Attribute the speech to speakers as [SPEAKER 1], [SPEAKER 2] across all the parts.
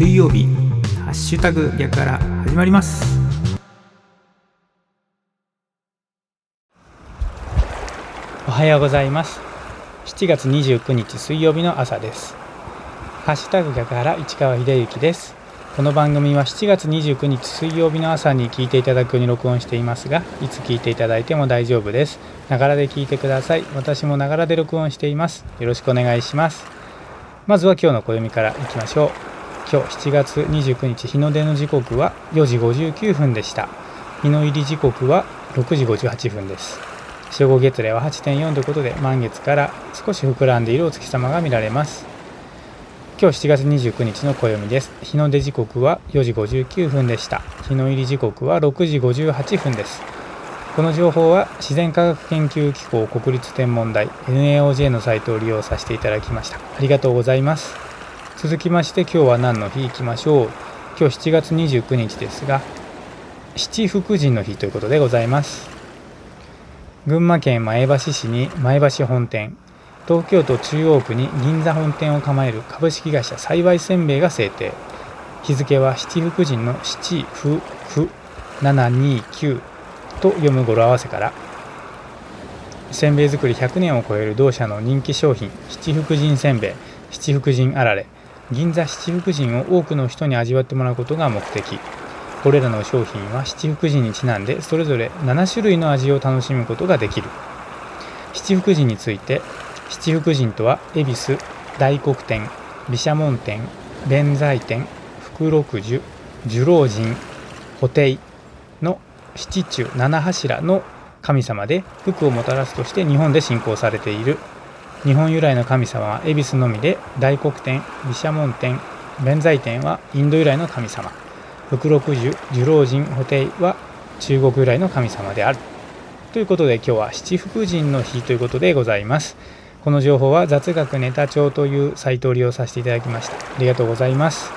[SPEAKER 1] 水曜日ハッシュタグ逆から始まります。おはようございます。7月29日水曜日の朝です。ハッシュタグ逆から市川秀幸です。この番組は7月29日水曜日の朝に聞いていただくように録音していますがいつ聞いていただいても大丈夫です。ながらで聞いてください。私もながらで録音しています。よろしくお願いします。まずは今日の暦からいきましょう。今日7月29日日の出の時刻は4時59分でした。日の入り時刻は6時58分です。正午月齢は8.4ということで満月から少し膨らんでいるお月様が見られます。今日7月29日の暦です。日の出時刻は4時59分でした。日の入り時刻は6時58分です。この情報は自然科学研究機構国立天文台 NAOJ のサイトを利用させていただきました。ありがとうございます。続きまして今日は何の日いきましょう。今日7月29日ですが七福神の日ということでございます。群馬県前橋市に前橋本店東京都中央区に銀座本店を構える株式会社幸いせんべいが制定。日付は七福神の七福福729と読む語呂合わせから。せんべい作り100年を超える同社の人気商品七福神せんべい七福神あられ。銀座七福神を多くの人に味わってもらうことが目的。これらの商品は七福神にちなんでそれぞれ7種類の味を楽しむことができる。七福神について七福神とは恵比寿大黒天毘沙門天弁財天福禄寿寿老神布袋の七中七柱の神様で福をもたらすとして日本で信仰されている。日本由来の神様は恵比寿のみで大黒天毘沙門天弁財天はインド由来の神様福禄寿寿老神布袋は中国由来の神様であるということで今日は七福神の日ということでございます。この情報は雑学ネタ帳というサイトを利用させていただきました。ありがとうございます。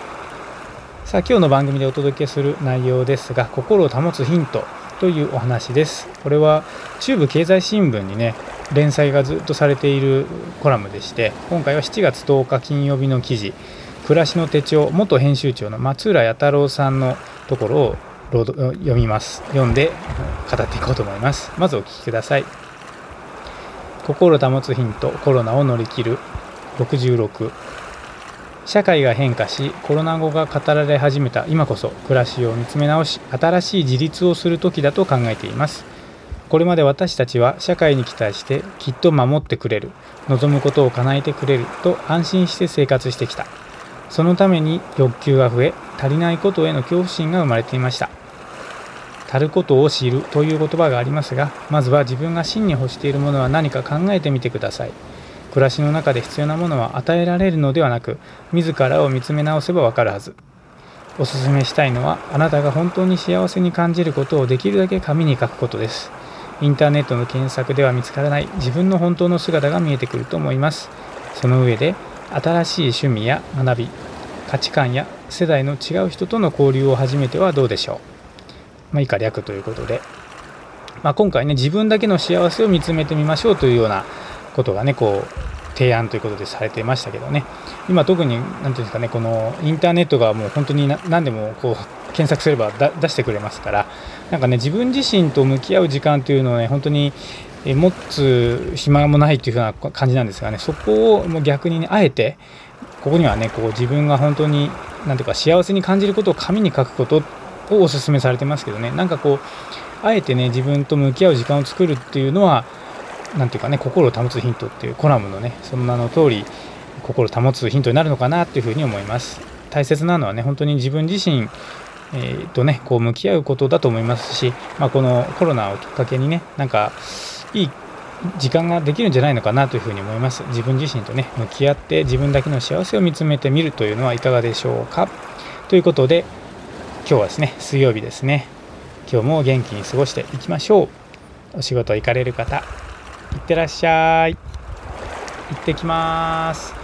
[SPEAKER 1] さあ今日の番組でお届けする内容ですが心を保つヒントというお話です。これは中部経済新聞にね連載がずっとされているコラムでして今回は7月10日金曜日の記事「暮らしの手帳」元編集長の松浦弥太郎さんのところを読みます読んで語っていこうと思います。まずお聞きください。心保つヒントコロナを乗り切る。66社会が変化しコロナ後が語られ始めた今こそ暮らしを見つめ直し新しい自立をする時だと考えています。これまで私たちは社会に期待してきっと守ってくれる望むことを叶えてくれると安心して生活してきた。そのために欲求が増え足りないことへの恐怖心が生まれていました。足ることを知るという言葉がありますがまずは自分が真に欲しているものは何か考えてみてください。暮らしの中で必要なものは与えられるのではなく自らを見つめ直せばわかるはず。おすすめしたいのはあなたが本当に幸せに感じることをできるだけ紙に書くことです。インターネットの検索では見つからない自分の本当の姿が見えてくると思います。その上で新しい趣味や学び価値観や世代の違う人との交流を始めてはどうでしょう。まあ、以下略ということで、まあ、今回ね自分だけの幸せを見つめてみましょうというようなことがねこう提案ということでされていましたけどね。今特に何て言うんですかねこのインターネットがもう本当に何でもこう検索すれば出してくれますから。なんかね自分自身と向き合う時間というのをね本当に持つ暇もないというふうな感じなんですがね。そこをもう逆にねあえてここにはねこう自分が本当に何ていうか幸せに感じることを紙に書くことをおすすめされてますけどね。なんかこうあえてね自分と向き合う時間を作るっていうのは何ていうかね心を保つヒントっていうコラムのねその名の通り心を保つヒントになるのかなっていうふうに思います。大切なのはね本当に自分自身えー、とねこう向き合うことだと思いますし、まあ、このコロナをきっかけにねなんかいい時間ができるんじゃないのかなというふうに思います。自分自身とね向き合って自分だけの幸せを見つめてみるというのはいかがでしょうか。ということで今日はですね水曜日ですね。今日も元気に過ごしていきましょう。お仕事行かれる方いってらっしゃい。行ってきます。